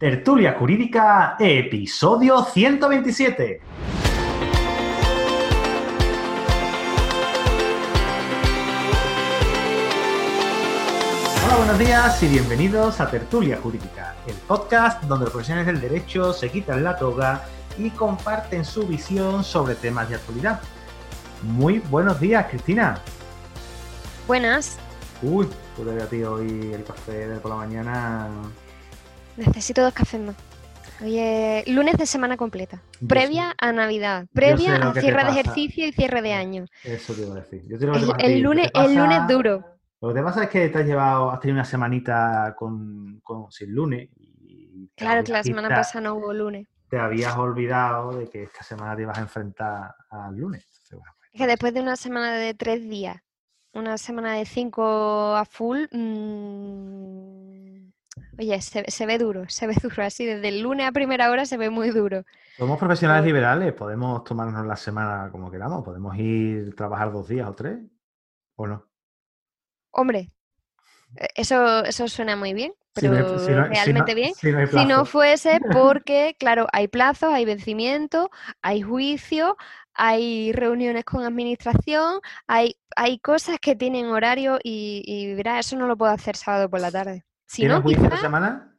Tertulia Jurídica, episodio 127. Hola, buenos días y bienvenidos a Tertulia Jurídica, el podcast donde los profesionales del derecho se quitan la toga y comparten su visión sobre temas de actualidad. Muy buenos días, Cristina. Buenas. Uy, pude a ti hoy el café de por la mañana Necesito dos cafés más. Oye, lunes de semana completa, previa a Navidad, previa a cierre de ejercicio y cierre de año. Eso te iba a decir. el, lunes, el lunes duro. Lo que te pasa es que te has llevado, has tenido una semanita con, sin lunes. claro que la semana pasada no hubo lunes. Te habías olvidado de que esta semana te ibas a enfrentar al lunes. Pues es que después de una semana de tres días, una semana de cinco a full, mmm Oye, se, ve duro, se ve duro. Así desde el lunes a primera hora se ve muy duro. Somos profesionales liberales, podemos tomarnos la semana como queramos, podemos ir a trabajar dos días o tres, ¿o no? Hombre, e, eso, eso suena muy bien, pero realmente bien. Si no, fuese porque, claro, hay plazos, hay vencimiento, hay juicio, hay reuniones con administración, hay, hay cosas que tienen horario y, y verá, eso no lo puedo hacer sábado por la tarde. Si no, quizá semana?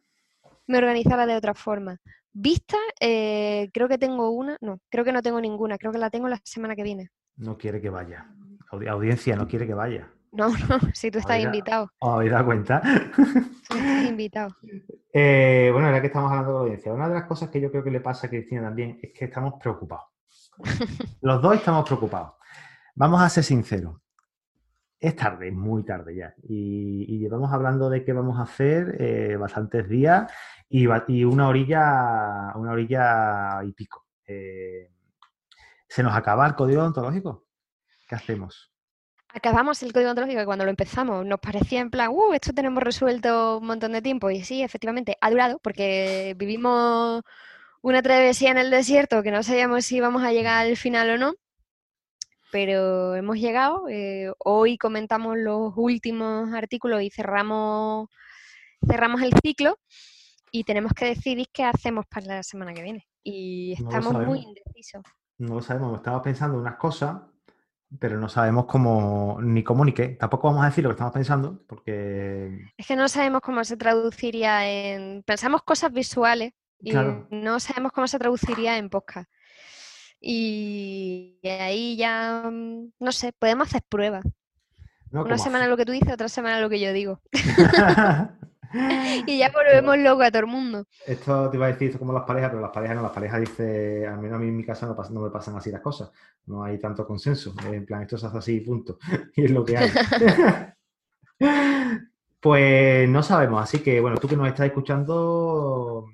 Me organizara de otra forma. Vista, eh, creo que tengo una, no, creo que no tengo ninguna, creo que la tengo la semana que viene. No quiere que vaya. audiencia no quiere que vaya. No, no, si tú estás invitado. ¿Os habéis dado cuenta? estás invitado. Eh, bueno, ahora que estamos hablando de la audiencia, una de las cosas que yo creo que le pasa a Cristina también es que estamos preocupados. Los dos estamos preocupados. Vamos a ser sinceros es tarde, muy tarde ya. Y, llevamos hablando de qué vamos a hacer eh, bastantes días y, una orilla, una orilla y pico. Eh, ¿Se nos acaba el código ontológico? ¿Qué hacemos? Acabamos el código ontológico y cuando lo empezamos nos parecía en plan, uh, esto tenemos resuelto un montón de tiempo. Y sí, efectivamente, ha durado porque vivimos una travesía en el desierto que no sabíamos si íbamos a llegar al final o no pero hemos llegado. Eh, hoy comentamos los últimos artículos y cerramos, cerramos el ciclo y tenemos que decidir qué hacemos para la semana que viene. Y estamos muy indecisos. No lo sabemos, estamos pensando unas cosas, pero no sabemos cómo ni cómo ni qué. Tampoco vamos a decir lo que estamos pensando, porque... Es que no sabemos cómo se traduciría en... Pensamos cosas visuales y no sabemos cómo se traduciría en podcast. Y ahí ya, mm, no sé, podemos hacer pruebas. Una semana lo que tú dices, otra semana lo que yo digo. y ya volvemos loco a todo el mundo. Esto te iba a decir esto como las parejas, pero las parejas no, las parejas dice, al menos a mí en mi casa no, no me pasan así las cosas. No hay tanto consenso. En plan, esto se hace así, punto. y es lo que hay. pues no sabemos, así que bueno, tú que nos estás escuchando,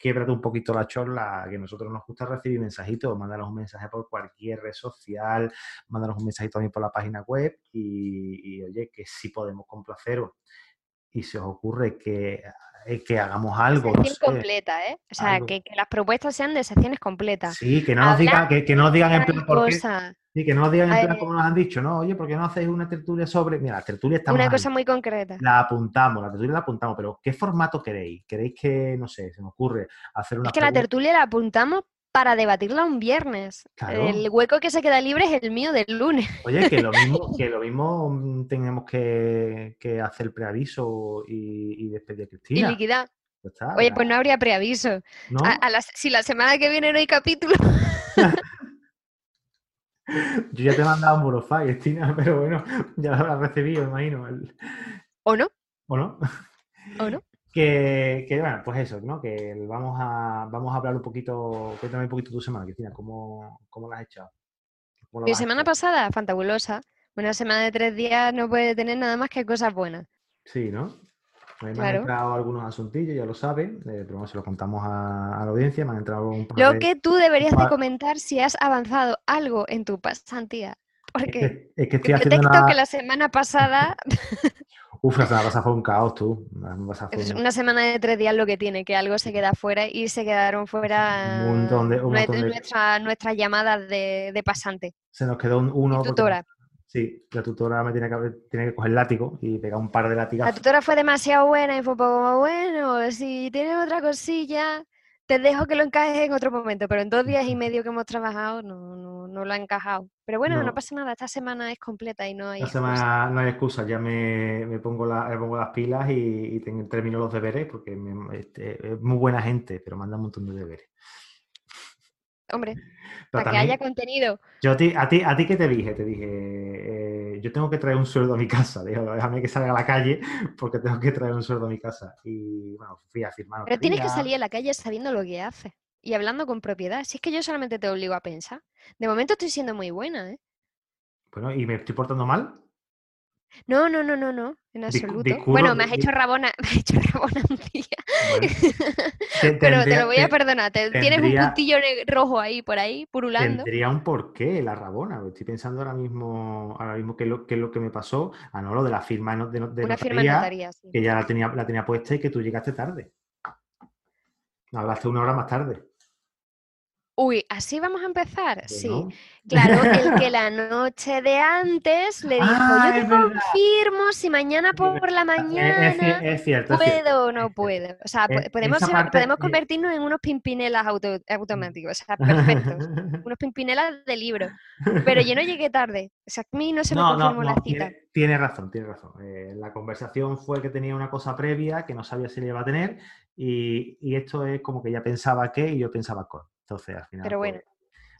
quiebrate un poquito la chorla, que a nosotros nos gusta recibir mensajitos, mándanos un mensaje por cualquier red social, mándanos un mensajito también por la página web y, oye, que sí podemos complaceros. Y se os ocurre que, eh, que hagamos algo. Sección completa, ¿eh? O sea, que, las propuestas sean de secciones completas. Sí, que no nos, digan, que, que nos digan en plan por qué, Sí, que no nos digan en plan como nos han dicho, ¿no? Oye, ¿por qué no hacéis una tertulia sobre...? Mira, la tertulia está Una cosa muy concreta. La apuntamos, la tertulia la apuntamos, pero ¿qué formato queréis? ¿Queréis que, no sé, se me ocurre hacer una... Es que la tertulia la apuntamos para debatirla un viernes. El hueco que se queda libre es el mío del lunes. Oye, que lo mismo, que lo mismo mm, tenemos que, hacer preaviso y, y despedir a Cristina. Y liquidar. Oye, pues no habría preaviso. si la semana que viene no hay capítulo... Yo ya te he mandado un Burofy, Cristina, pero bueno, ya lo habrás recibido, imagino. ¿O no? ¿O no? ¿O no? Que, bueno, pues eso, ¿no? Que vamos a, vamos a hablar un poquito, cuéntame un poquito tu semana, Cristina, ¿cómo, cómo la has echado? Mi semana pasada, fantabulosa. Una semana de tres días no puede tener nada más que cosas buenas. Sí, ¿no? Me han entrado algunos asuntillos, ya lo saben, eh, pero bueno, se lo contamos a, la audiencia, me han entrado un Lo que tú deberías de comentar si has avanzado algo en tu pasantía. Porque es que, estoy haciendo que la semana pasada... Uf, la semana pasada fue un caos, tú. Una semana de tres días lo que tiene, que algo se queda fuera y se quedaron fuera un montón de, nuestras llamadas de, pasante. Se nos quedó uno... Tutora. Sí, la tutora me tiene que, tiene que coger látigo y pegar un par de La latigazos. tutora fue demasiado buena y fue un poco como, bueno, si tienes otra cosilla, te dejo que lo encajes en otro momento, pero en dos días y medio que hemos trabajado no, no, no lo ha encajado. Pero bueno, no. No. pasa nada, esta semana es completa y no hay Esta excusa. semana no hay excusa, ya me, me pongo, la- me pongo las pilas y, termino los deberes porque me- este, es muy buena gente, pero manda un montón de deberes. Hombre, Pero para que haya contenido. Yo a ti, a ti, a ti, ¿qué te dije? Te dije, eh, yo tengo que traer un sueldo a mi casa. Digo, déjame que salga a la calle porque tengo que traer un sueldo a mi casa. Y bueno, fui a firmar. Pero tienes que salir a la calle sabiendo lo que haces y hablando con propiedad. Si es que yo solamente te obligo a pensar. De momento estoy siendo muy buena, ¿eh? Bueno, ¿y me estoy portando mal? No, no, no, no, no, en absoluto. Bueno, me has hecho rabona, me has hecho rabona un día. Bueno, te- Pero te lo voy a perdonar. te- tienes un puntillo rojo ahí por ahí, purulando. Tendría un porqué la rabona. Estoy pensando ahora mismo, ahora mismo qué es lo, qué es lo que me pasó. Ah, no, lo de la firma de, no- de Una firma notaría, sí. que ya la tenía, la tenía puesta y que tú llegaste tarde. Hablaste una hora más tarde. Uy, ¿así vamos a empezar? Sí. Claro, el que la noche de antes le dijo, Ah, yo te es verdad. confirmo si mañana por la es mañana ci- es cierto. es cierto. puedo o no puedo. O sea, po- podemos, parte- podemos convertirnos en unos pimpinelas auto- automáticos, o sea, perfectos. Unos pimpinelas de libro. Pero yo no llegué tarde. O sea, a mí no se me No, no, confirmó la cita. tiene, tiene razón, tiene razón. Eh, la conversación fue que tenía una cosa previa que no sabía si le iba a tener y, y esto es como que ella pensaba que y yo pensaba con. Entonces, al final. Pero pues, bueno.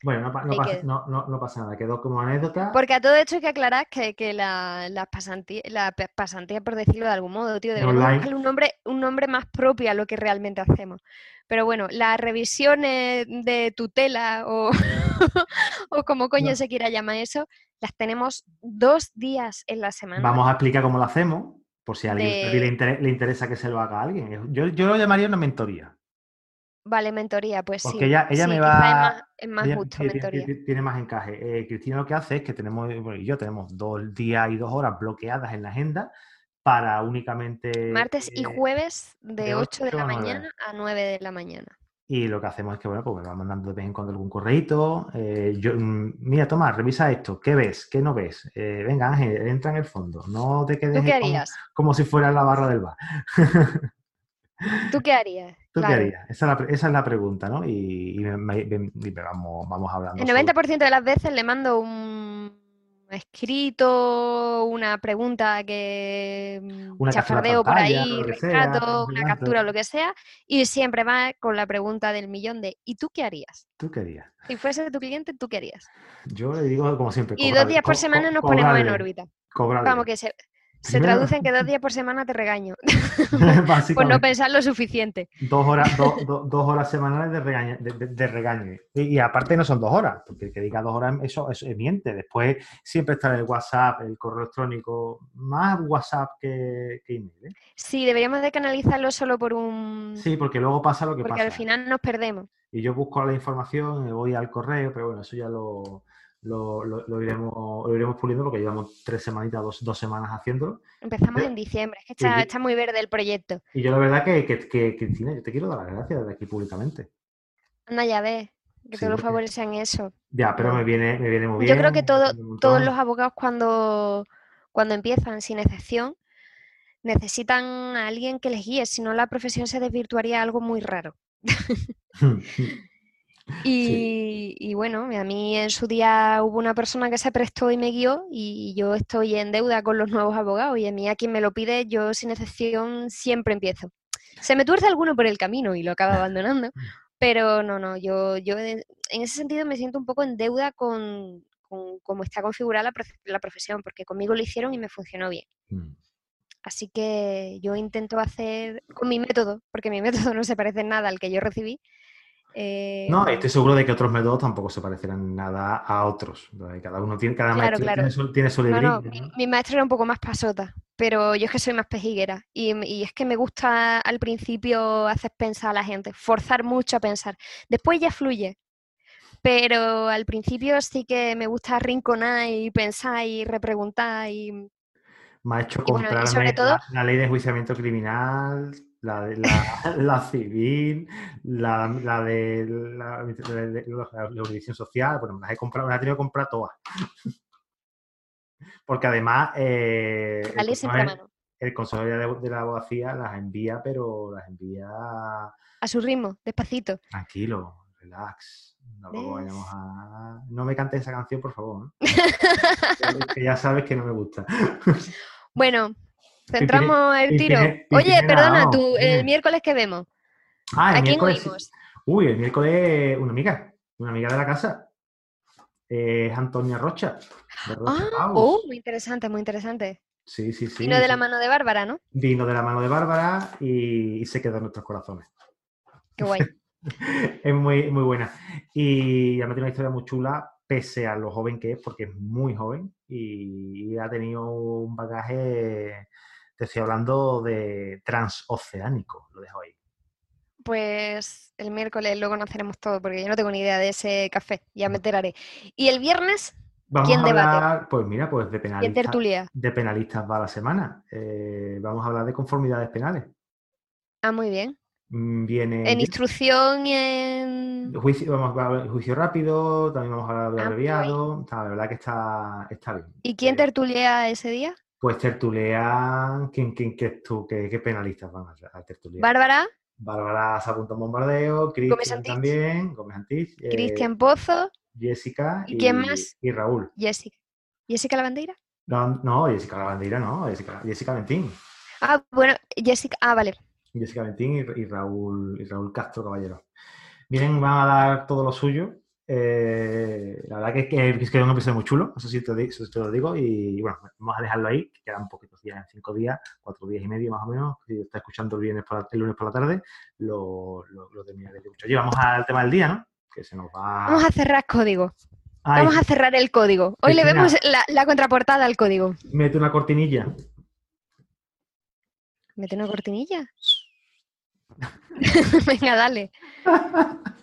bueno, no, no pasa, no, pasa nada, quedó como anécdota. Porque a todo esto hay que aclarar que, que la, las pasantías, la pasantía, por decirlo de algún modo, tío, Online. buscarle un nombre, un nombre más propio a lo que realmente hacemos. Pero bueno, las revisiones de tutela o, o como coño se quiera llamar eso, las tenemos dos días en la semana. Vamos a explicar cómo lo hacemos, por si a alguien De- le, inter- le interesa que se lo haga a alguien. Yo, yo lo llamaría una mentoría. Vale, mentoría, pues Porque sí. ella- ella sí, me va- Es más, es más Ella justo, tiene- mentoría. tiene- tiene más encaje. Eh, Cristina lo que hace es que tenemos, bueno, y yo tenemos dos días y dos horas bloqueadas en la agenda para únicamente... Martes y eh, jueves de, de 8 de la mañana a 9 de la mañana. Y lo que hacemos es que, bueno, pues me va mandando de vez en cuando algún correíto. eh, yo, mm, mira, Tomás, revisa esto. ¿Qué ves? ¿Qué no ves? Eh, venga, Ángel, entra en el fondo. No te quedes ¿Tú qué ahí como, harías? como si fuera la barra del bar. ¿Tú qué harías? ¿Tú Claro. qué harías? Esa es la, pre- esa es la pregunta, ¿no? Y, y me- y vamos, vamos hablando. El sobre- 90% de las veces le mando un escrito, una pregunta que mm, Una chafardeo por ahí, sea, rescato, sé una captura o lo que sea, y siempre va con la pregunta del millón de ¿y tú qué harías? ¿Tú qué harías? Si fuese tu cliente, ¿tú qué harías? Yo le digo, como siempre, Y dos días por semana nos ponemos en órbita. cobrarle. Vamos, que se, se traduce en que dos días por semana te regaño por no pensar lo suficiente. dos, horas, do- do- dos horas semanales de regaño. De, de- de regaño. Y, y aparte no son dos horas, porque el que diga dos horas, eso, eso miente. Después siempre está el WhatsApp, el correo electrónico, más WhatsApp que, que email. ¿eh? Sí, deberíamos de canalizarlo solo por un... Sí, porque luego pasa lo que porque pasa. al final nos perdemos. Y yo busco la información, me voy al correo, pero bueno, eso ya lo, lo, lo- lo iremos, lo iremos puliendo porque llevamos tres semanitas, dos, dos semanas haciéndolo. Empezamos Yo- en diciembre, es que está, yo- está muy verde el proyecto. Y yo la verdad que, que, que, Cristina, yo te quiero dar las gracias desde aquí públicamente. Anda, ya ves, que Sí, todos los favores sean eso. Ya, pero me viene, me viene muy bien. Yo creo que todo- Todos los abogados cuando, cuando empiezan, sin excepción, necesitan a alguien que les guíe, si no la profesión se desvirtuaría algo muy raro. Y, y bueno, a mí en su día hubo una persona que se prestó y me guió y yo estoy en deuda con los nuevos abogados y a mí a quien me lo pide yo sin excepción siempre empiezo. Se me tuerce alguno por el camino y lo acabo abandonando, pero no, no, yo, yo en en ese sentido me siento un poco en deuda con, con cómo está configurada la, profe- la profesión, porque conmigo lo hicieron y me funcionó bien. Mm. Así que yo intento hacer con mi método, porque mi método no se parece en nada al que yo recibí. Eh, No, estoy seguro de que otros métodos tampoco se parecerán nada a otros. Cada uno tiene, cada Claro, maestro claro. tiene su, tiene su No, no, librillo, mi, mi maestro era un poco más pasota, pero yo es que soy más pejiguera y, es que me gusta al principio hacer pensar a la gente, forzar mucho a pensar. Después ya fluye, pero al principio sí que me gusta arrinconar y pensar y repreguntar y Me ha hecho y bueno, y comprarme sobre todo- la, la ley de enjuiciamiento criminal, la, de- la, la civil, la, la de la, de- la jurisdicción social. Bueno, me las he comprado, me las he tenido que comprar todas. Porque además eh, el, consejo, mano. el consejo de, de la abogacía las envía, pero las envía A su ritmo, despacito. tranquilo, relax. No, vayamos a... no me cantes esa canción, por favor. que ya sabes que no me gusta. Bueno, centramos el tiro. Oye, perdona, tú, el miércoles que vemos. Ah, el ¿A quién oímos? Uy, el miércoles una amiga, una amiga de la casa. Es Antonia Rocha. Ah, oh, muy interesante, muy interesante. Sí, sí, sí. Vino de la mano de Bárbara, ¿no? Vino de la mano de Bárbara y, y se quedó en nuestros corazones. Qué guay. Es muy, muy buena. Y además tiene una historia muy chula, pese a lo joven que es, porque es muy joven y ha tenido un bagaje, te estoy hablando de transoceánico, lo dejo ahí. Pues el miércoles lo conoceremos todo, porque yo no tengo ni idea de ese café, ya me enteraré. Y el viernes, Vamos ¿Quién a debate? hablar, pues mira, pues de ¿quién penalistas, de penalistas va la semana. Eh, vamos a hablar de conformidades penales. Ah, muy bien. Mm, Viene En instrucción y en... juicio, vamos a hablar de juicio rápido, también vamos a hablar de Ah, abreviado. La verdad que está, está bien. ¿Y quién Eh, tertulia ese día? Pues tertulean, ¿quién, quién, qué, tú, qué, qué penalistas van a, a? Bárbara, Bárbara se apunta a bombardeo, Cristian también, Gómez Antich, eh, Cristian Pozo, Jessica ¿Y quién más? y Raúl. Jessica. ¿Jessica la bandera? No, no, Jessica la bandera, no, Jessica, Jessica Ventín. Ah, bueno, Jessica. Ah, vale. Jessica Ventín y, y Raúl, y Raúl Castro Caballero. Vienen, van a dar todo lo suyo. Eh, la verdad que, que, es que es un episodio muy chulo, eso sí te, eso lo digo. Y bueno, vamos a dejarlo ahí, que quedan poquitos días, cinco días, cuatro días y medio más o menos. Si está escuchando el, viernes por la- el lunes por la tarde, lo, lo, lo terminaré de escuchar. Oye, vamos al tema del día, ¿no? Que se nos va. Vamos a cerrar código. Ay, Vamos a cerrar el código. Hoy le vemos la, la contraportada al código. Mete una cortinilla. Mete una cortinilla. Venga, dale.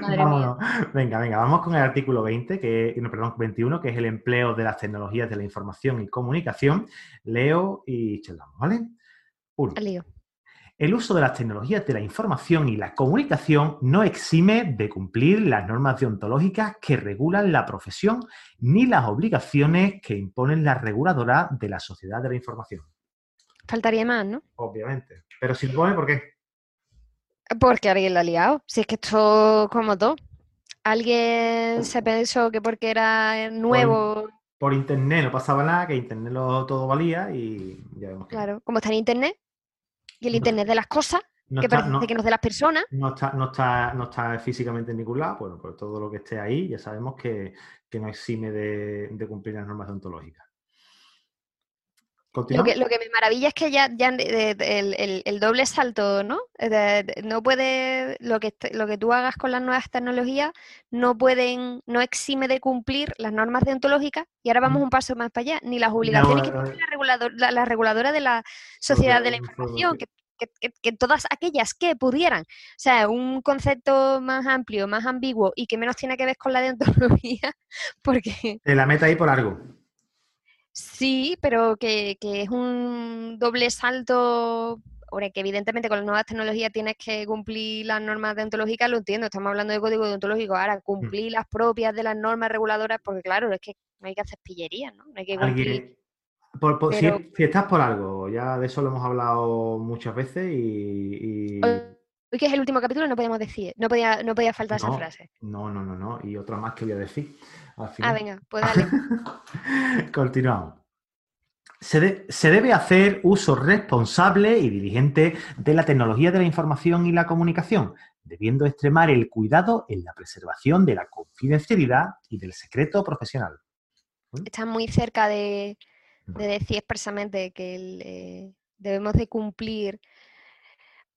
Madre. Venga, venga, vamos con el artículo 20, que, no, perdón, 21, que es el empleo de las tecnologías de la información y comunicación. Leo y charlamos, ¿vale? Uno. El uso de las tecnologías de la información y la comunicación no exime de cumplir las normas deontológicas que regulan la profesión ni las obligaciones que imponen las reguladoras de la sociedad de la información. Faltaría más, ¿no? Obviamente. Pero si pone, ¿por qué? Porque alguien la ha liado. Si es que esto como todo. Alguien se pensó que porque era nuevo, Por internet no pasaba nada, que internet lo, todo valía y ya vemos que claro, como está en internet, y el No. internet de las cosas, no que está, parece no- que no es de las personas, no está, no está, no está físicamente en ningún lado, bueno, pues todo lo que esté ahí ya sabemos que, que no exime de, de cumplir las normas deontológicas. Lo que, lo que me maravilla es que ya, ya el, el- el doble salto, ¿no? Eh, no puede, lo que, lo que tú hagas con las nuevas tecnologías no pueden, no exime de cumplir las normas deontológicas y ahora vamos un paso más para allá, ni las obligaciones que eh, tiene la, regulador- la, la reguladora de la sociedad de la información, que, que- todas aquellas que pudieran, o sea, un concepto más amplio, más ambiguo y que menos tiene que ver con la deontología, porque Te la mete ahí por algo. Sí, pero que, que es un doble salto. Que evidentemente con las nuevas tecnologías tienes que cumplir las normas deontológicas, lo entiendo, estamos hablando de código deontológico. Ahora, cumplir las propias de las normas reguladoras, porque claro, es que no hay que hacer pillerías, ¿no? No hay que cumplir. Alguien, por- por- si- Pero- si, estás por algo, ya de eso lo hemos hablado muchas veces y... y- Hoy que es el último capítulo no podíamos decir, no podía, no podía faltar esa frase. No, no, no, no. Y otra más que voy a decir. Ah, venga, pues dale. Continuamos. Se, de- se debe hacer uso responsable y diligente de la tecnología de la información y la comunicación, debiendo extremar el cuidado en la preservación de la confidencialidad y del secreto profesional. Está muy cerca de, de decir expresamente que el, eh, debemos de cumplir,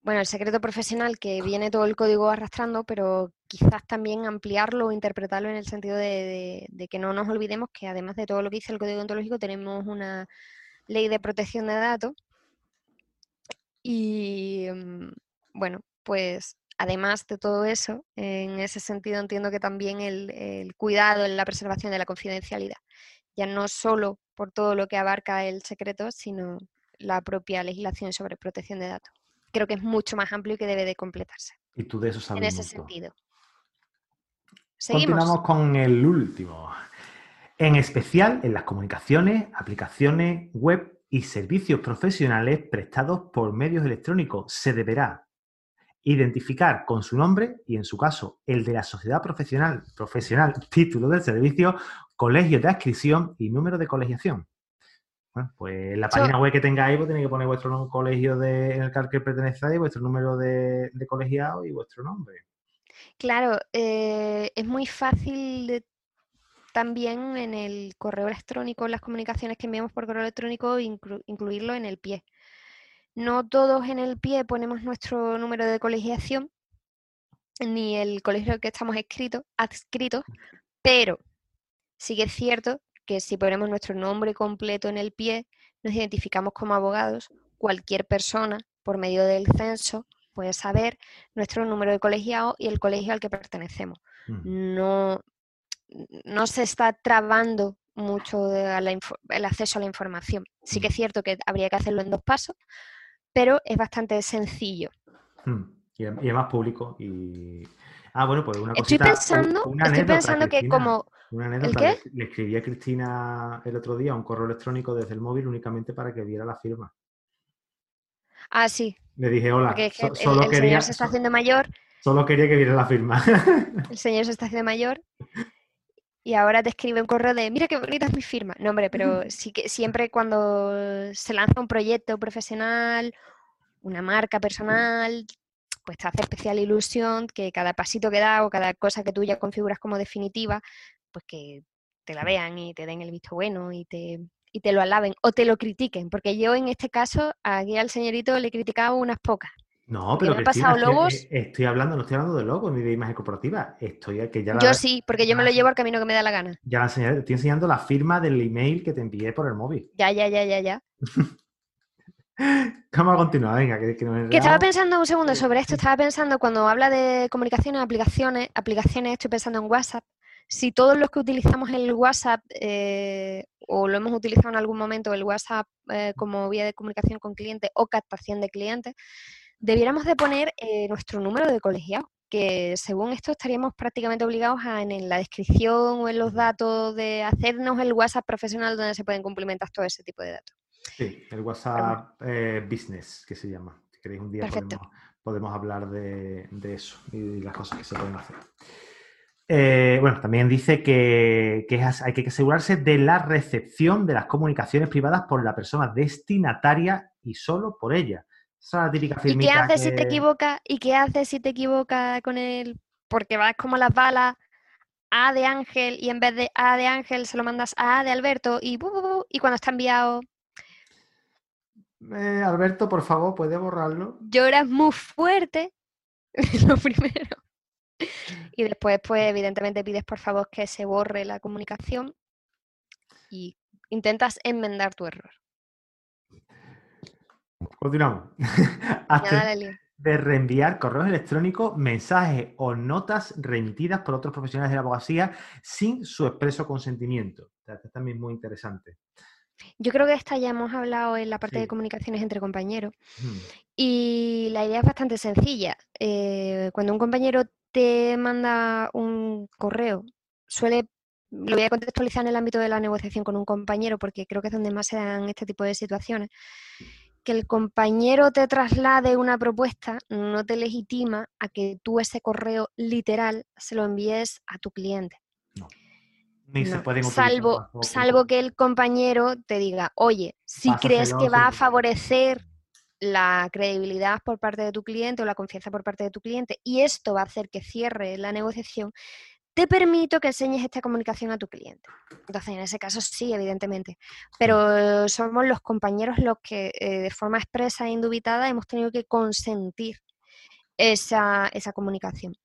bueno, el secreto profesional que viene todo el código arrastrando, pero quizás también ampliarlo o interpretarlo en el sentido de, que no nos olvidemos que además de todo lo que dice el código ontológico, tenemos una ley de protección de datos y, mm, bueno, pues además de todo eso, en ese sentido entiendo que también el, el cuidado en la preservación de la confidencialidad ya no solo por todo lo que abarca el secreto, sino la propia legislación sobre protección de datos. Creo que es mucho más amplio y que debe de completarse Y tú de eso sabes en ese sentido. Seguimos. Continuamos con el último. en especial en las comunicaciones, aplicaciones web y servicios profesionales prestados por medios electrónicos. Se deberá identificar con su nombre y, en su caso, el de la sociedad profesional, profesional título del servicio, colegio de adscripción y número de colegiación. Bueno, pues en la página web que tengáis, pues tenéis que poner vuestro colegio de, en el que pertenecéis, vuestro número de, colegiado y vuestro nombre. Claro, eh, es muy fácil también en el correo electrónico, las comunicaciones que enviamos por correo electrónico, incluirlo en el pie. No todos en el pie ponemos nuestro número de colegiación, ni el colegio que estamos escritos, adscritos, pero sí que es cierto que si ponemos nuestro nombre completo en el pie, nos identificamos como abogados, cualquier persona, por medio del censo, puede saber nuestro número de colegiado y el colegio al que pertenecemos. No, no se está trabando mucho el acceso a la información. Sí que es cierto que habría que hacerlo en dos pasos, pero es bastante sencillo. Y es más público y... Ah, bueno, pues una Estoy pensando, estoy pensando que como una anécdota. Le, escribí a Cristina el otro día un correo electrónico desde el móvil únicamente para que viera la firma. Ah, sí. Le dije, hola, el, señor se está haciendo mayor. Solo quería que viera la firma. el señor se está haciendo mayor y ahora te escribe un correo de, mira qué bonita es mi firma. No, hombre, pero sí que siempre cuando se lanza un proyecto profesional, una marca personal, pues te hace especial ilusión que cada pasito que da o cada cosa que tú ya configuras como definitiva, pues que te la vean y te den el visto bueno y te, y te lo alaben o te lo critiquen, porque yo en este caso aquí al señorito le he criticado unas pocas. No, pero pasado logos. Estoy, hablando, no estoy hablando de logos ni de imagen corporativa. Estoy que ya Yo sí, porque yo me lo llevo al camino que me da la gana. Ya la enseñé, estoy enseñando la firma del email que te envié por el móvil. Ya, ya, ya, ya, ya. Vamos a continuar, venga. Que, que, estaba pensando un segundo sobre esto, estaba pensando cuando habla de comunicaciones, aplicaciones, aplicaciones, estoy pensando en WhatsApp si todos los que utilizamos el WhatsApp eh, o lo hemos utilizado en algún momento, el WhatsApp eh, como vía de comunicación con clientes o captación de clientes, debiéramos de poner eh, nuestro número de colegiado, que según esto estaríamos prácticamente obligados a en, la descripción o en los datos de hacernos el WhatsApp profesional donde se pueden complementar todo ese tipo de datos. Sí, el WhatsApp Business, que se llama. Si queréis un día podemos, hablar de, de eso y las cosas que se pueden hacer. Eh, bueno, también dice que, hay que asegurarse de la recepción de las comunicaciones privadas por la persona destinataria y solo por ella. Esa es la típica ¿Y qué haces si te equivoca? ¿Y qué haces si te equivoca con él? Porque vas como las balas A de Ángel y en vez de A de Ángel se lo mandas a A de Alberto y, y cuando está enviado... Eh, Alberto, por favor, ¿puede borrarlo? Lloras muy fuerte, lo primero. Y después, pues, evidentemente pides por favor que se borre la comunicación y intentas enmendar tu error. Continuamos. de reenviar correos electrónicos, mensajes o notas remitidas por otros profesionales de la abogacía sin su expreso consentimiento. Esto también muy interesante. Yo creo que esta ya hemos hablado en la parte de comunicaciones entre compañeros. Y la idea es bastante sencilla. Eh, cuando un compañero te manda un correo, suele, lo voy a contextualizar en el ámbito de la negociación con un compañero, porque creo que es donde más se dan este tipo de situaciones, que el compañero te traslade una propuesta no te legitima a que tú ese correo literal se lo envíes a tu cliente. No. Ni se pueden salvo, salvo que el compañero te diga, oye, si crees que va a favorecer la credibilidad por parte de tu cliente o la confianza por parte de tu cliente y esto va a hacer que cierre la negociación, te permito que enseñes esta comunicación a tu cliente. Entonces, en ese caso sí, evidentemente. Pero somos los compañeros los que eh, de forma expresa e indubitada hemos tenido que consentir esa, esa comunicación.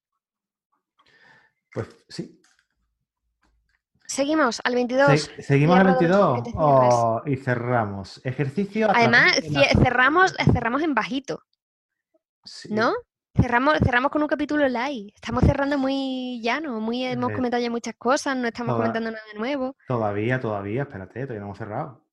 Pues sí, Seguimos al 22. seguimos al 22 y cerramos. Ejercicio. Además, cerramos, cerramos en bajito. ¿No? Cerramos, cerramos con un capítulo live. Estamos cerrando muy llano, muy, hemos comentado ya muchas cosas, no estamos comentando nada nuevo. Todavía, todavía, espérate, todavía no hemos cerrado.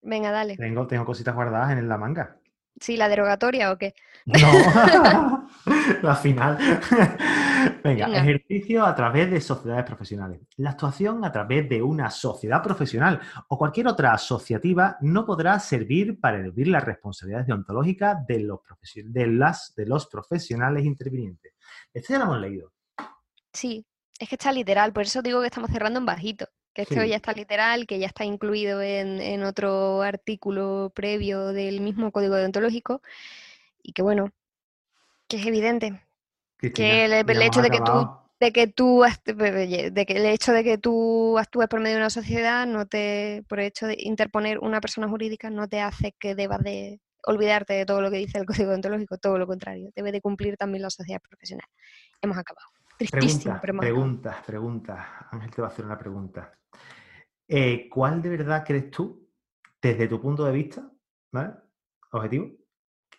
Venga, dale. Tengo, tengo cositas guardadas en la manga. Sí, la derogatoria o qué. No, la final. Venga, Venga. ejercicio a través de sociedades profesionales. La actuación a través de una sociedad profesional o cualquier otra asociativa no podrá servir para eludir las responsabilidades deontológicas de los, de las, de los profesionales intervinientes. Esto ya lo hemos leído. Sí, es que está literal, por eso digo que estamos cerrando en bajito, que esto Sí. ya está literal, que ya está incluido en, en otro artículo previo del mismo código deontológico y que bueno, que es evidente que el, hecho de que tú acabado. de que tú de que el hecho de que tú actúes por medio de una sociedad no te por el hecho de interponer una persona jurídica no te hace que debas de olvidarte de todo lo que dice el código deontológico, todo lo contrario, debe de cumplir también la sociedad profesional. Hemos acabado. Tristísimo, Pregunta, pero hemos acabado. pregunta, pregunta. Ángel te va a hacer una pregunta. Eh, ¿Cuál de verdad crees tú, desde tu punto de vista, ¿vale? Objetivo,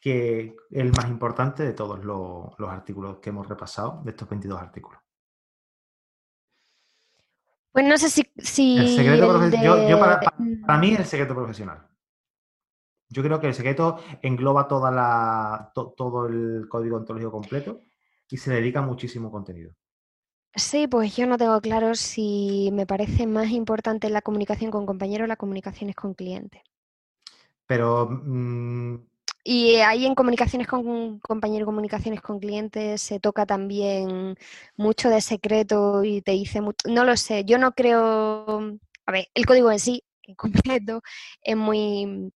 que el más importante de todos los, los artículos que hemos repasado, de estos 22 artículos? Pues no sé si, si El secreto el profe- yo- yo para- mí es el secreto profesional. Yo creo que el secreto engloba toda la, to- todo el código ontológico completo y se dedica muchísimo contenido. Sí, pues yo no tengo claro si me parece más importante la comunicación con compañeros o la comunicación es con clientes. Pero mm, Y ahí en comunicaciones con compañeros, comunicaciones con clientes, se toca también mucho de secreto y te dice mucho, no lo sé, yo no creo, a ver, el código en sí, en completo, es muy,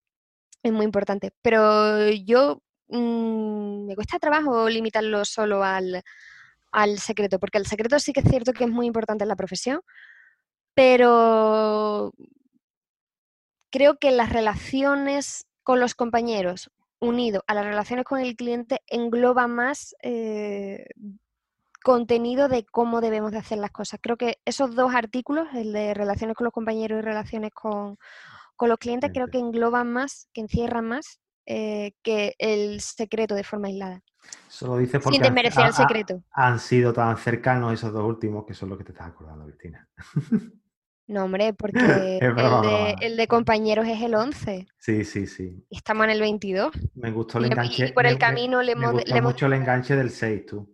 es muy importante, pero yo mm, me cuesta trabajo limitarlo solo al, al secreto, porque el secreto sí que es cierto que es muy importante en la profesión, pero creo que las relaciones con los compañeros unido a las relaciones con el cliente engloba más eh, contenido de cómo debemos de hacer las cosas. Creo que esos dos artículos, el de relaciones con los compañeros y relaciones con, con los clientes, creo que engloban más, que encierran más eh, que el secreto de forma aislada. solo dices porque Sin han- desmerecer el secreto. han sido tan cercanos esos dos últimos que son los que te estás acordando, Cristina. No, hombre, porque el de, broma. el de compañeros es el 11 Sí, sí, sí. y estamos en el 22. Me gustó Y, el y enganche. por me- el me- camino le Me hemos, gustó le hemos- mucho el enganche del 6, tú.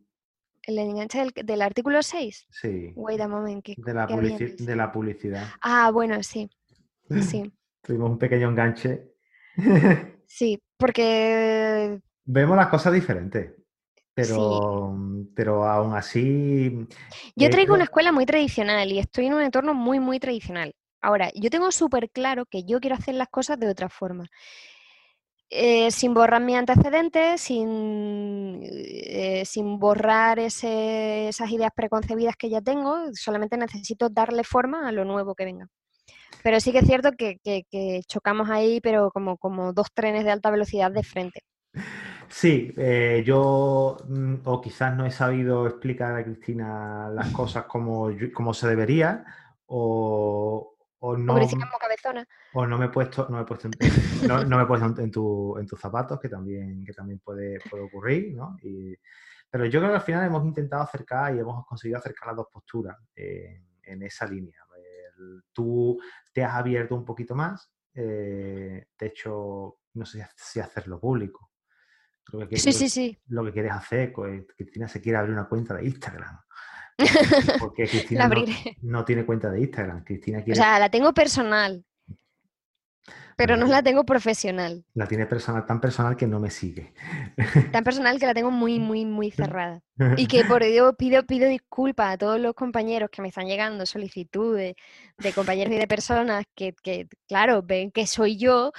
el enganche del, del artículo 6. Sí. Wait a moment, ¿qué, De la, publici- de la publicidad. Ah, bueno, sí, sí, Tuvimos un pequeño enganche. sí, porque Vemos las cosas diferentes. Pero, pero aún así. yo eh, traigo una escuela muy tradicional y estoy en un entorno muy, muy tradicional. Ahora, yo tengo súper claro que yo quiero hacer las cosas de otra forma. Eh, sin borrar mis antecedentes, sin, eh, sin borrar ese- esas ideas preconcebidas que ya tengo, solamente necesito darle forma a lo nuevo que venga. Pero sí que es cierto que, que- que chocamos ahí, pero como, como dos trenes de alta velocidad de frente. Sí, eh, yo mm, o quizás no he sabido explicar a Cristina las cosas como, se debería, o, o no, Como Cabezona. o no me he puesto, no me he puesto en, no, no me he puesto en, en tu- en tus zapatos, que también, que también puede, puede ocurrir, ¿no? Y- pero yo creo que al final hemos intentado acercar y hemos conseguido acercar las dos posturas eh, en esa línea. Tú te has abierto un poquito más, eh, de hecho, no sé si hacerlo público. Creo que Sí, sí, sí. lo que quieres hacer, pues, Cristina se quiere abrir una cuenta de Instagram. Porque Cristina no, no tiene cuenta de Instagram. Cristina O quiere, sea, la tengo personal, pero no la tengo profesional. la tiene personal, tan personal que no me sigue. Tan personal que la tengo muy, muy, muy cerrada. Y que por ello pido, pido disculpas a todos los compañeros que me están llegando solicitudes de compañeros y de personas que, que, claro, ven que soy yo,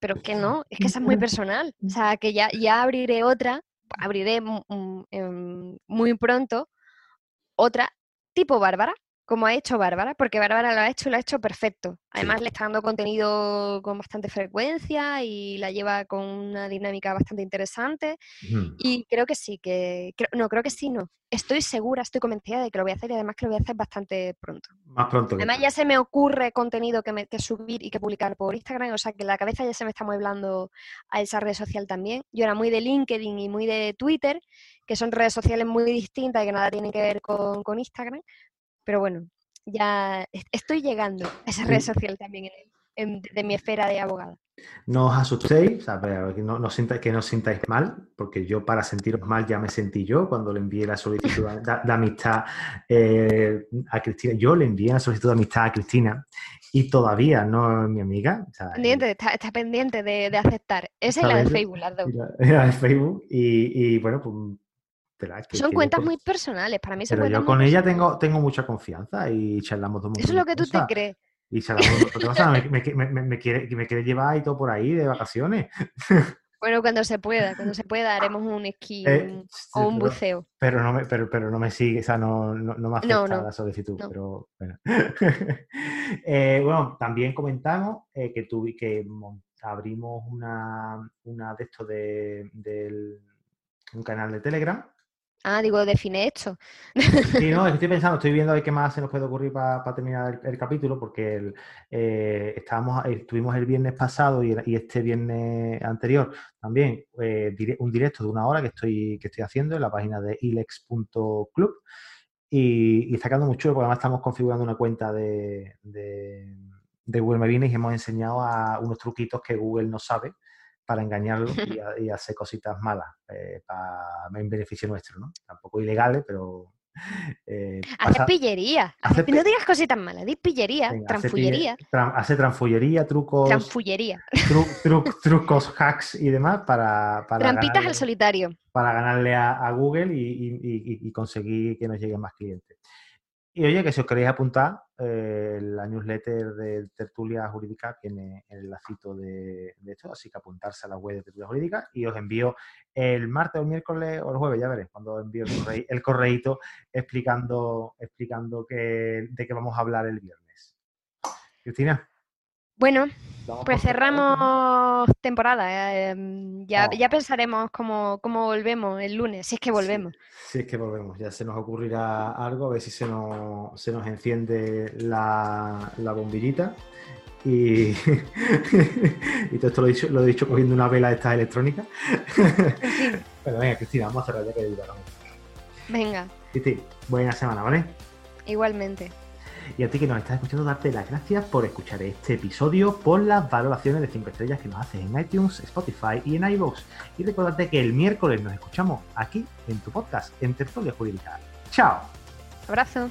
pero es que no, es que esa es muy personal. O sea, que ya, ya abriré otra, abriré mu- em, muy pronto otra tipo Bárbara, como ha hecho Bárbara, porque Bárbara lo ha hecho y lo ha hecho perfecto. Además, le está dando contenido con bastante frecuencia y la lleva con una dinámica bastante interesante. Y creo que sí, que creo- no, creo que sí, no. Estoy segura, estoy convencida de que lo voy a hacer y además que lo voy a hacer bastante pronto. Más pronto Además ya se me ocurre contenido que, me- que subir y que publicar por Instagram, o sea que la cabeza ya se me está mueblando a esa red social también. Yo era muy de LinkedIn y muy de Twitter, que son redes sociales muy distintas y que nada tienen que ver con, con Instagram, pero bueno, ya est- estoy llegando a esa red social también en el, de mi esfera de abogada. No os asustéis, que, no, sintáis, que no os sintáis mal, porque yo para sentiros mal ya me sentí yo cuando le envié la solicitud de, amistad eh, a Cristina. Yo le envié la solicitud de amistad a Cristina y todavía no es mi amiga. pendiente, está, pendiente de, aceptar. Esa es la de Facebook, las dos. La, de Facebook y, bueno, pues... son cuentas muy personales, para mí son Pero yo con ella tengo, tengo mucha confianza y charlamos dos Eso es lo que tú te crees. Y se me, me, me, quiere, me quiere llevar y todo por ahí de vacaciones. Bueno, cuando se pueda, cuando se pueda haremos un esquí eh, o un buceo. Pero no me, pero, pero no me sigue, o sea, no, no, no me afecta la solicitud. Pero bueno. Eh, bueno, también comentamos eh, que tuve que abrimos una, una de estos de, un canal de Telegram Ah, digo, define esto. Sí, no, estoy pensando, estoy viendo a ver qué más se nos puede ocurrir para terminar el, capítulo, porque eh, estábamos, estuvimos el viernes pasado y, este viernes anterior también eh, un directo de una hora que estoy, que estoy haciendo en la página de ilex.club y, y está quedando muy chulo porque además estamos configurando una cuenta de, de, de Google My y hemos enseñado a unos truquitos que Google no sabe para engañarlo y, hacer cositas malas eh, para, en beneficio nuestro, ¿no? Tampoco ilegales, pero... Eh, hace pillería. no digas cositas malas, di pillería, transfullería. Hace, transfullería, trucos... Transfullería. trucos, hacks y demás para... para Trampitas al solitario. Para ganarle a, Google y, conseguir que nos lleguen más clientes. Y oye, que si os queréis apuntar, eh, la newsletter de Tertulia Jurídica tiene el lacito de, de, esto, así que apuntarse a la web de Tertulia Jurídica y os envío el martes o el miércoles o el jueves, ya veréis, cuando envío el, el correíto explicando, explicando que, de qué vamos a hablar el viernes. Cristina. Bueno, pues cerramos temporada. Eh, em, ya, ya, pensaremos cómo, cómo, volvemos el lunes, si es que volvemos. Sí, es que volvemos. Ya se nos ocurrirá algo, a ver si se nos, se nos enciende la, la bombillita. Y, y, todo esto lo he, dicho, lo he dicho cogiendo una vela de estas electrónicas. Bueno, venga, Cristina, vamos a cerrar ya que divagamos. Venga. Cristina, buena semana, ¿vale? Igualmente. Y a ti que nos estás escuchando, darte las gracias por escuchar este episodio, por las valoraciones de 5 estrellas que nos haces en iTunes, Spotify y en iVoox. Y recordarte que el miércoles nos escuchamos aquí en tu podcast, en Tertulia Jurídica. ¡Chao! Abrazo.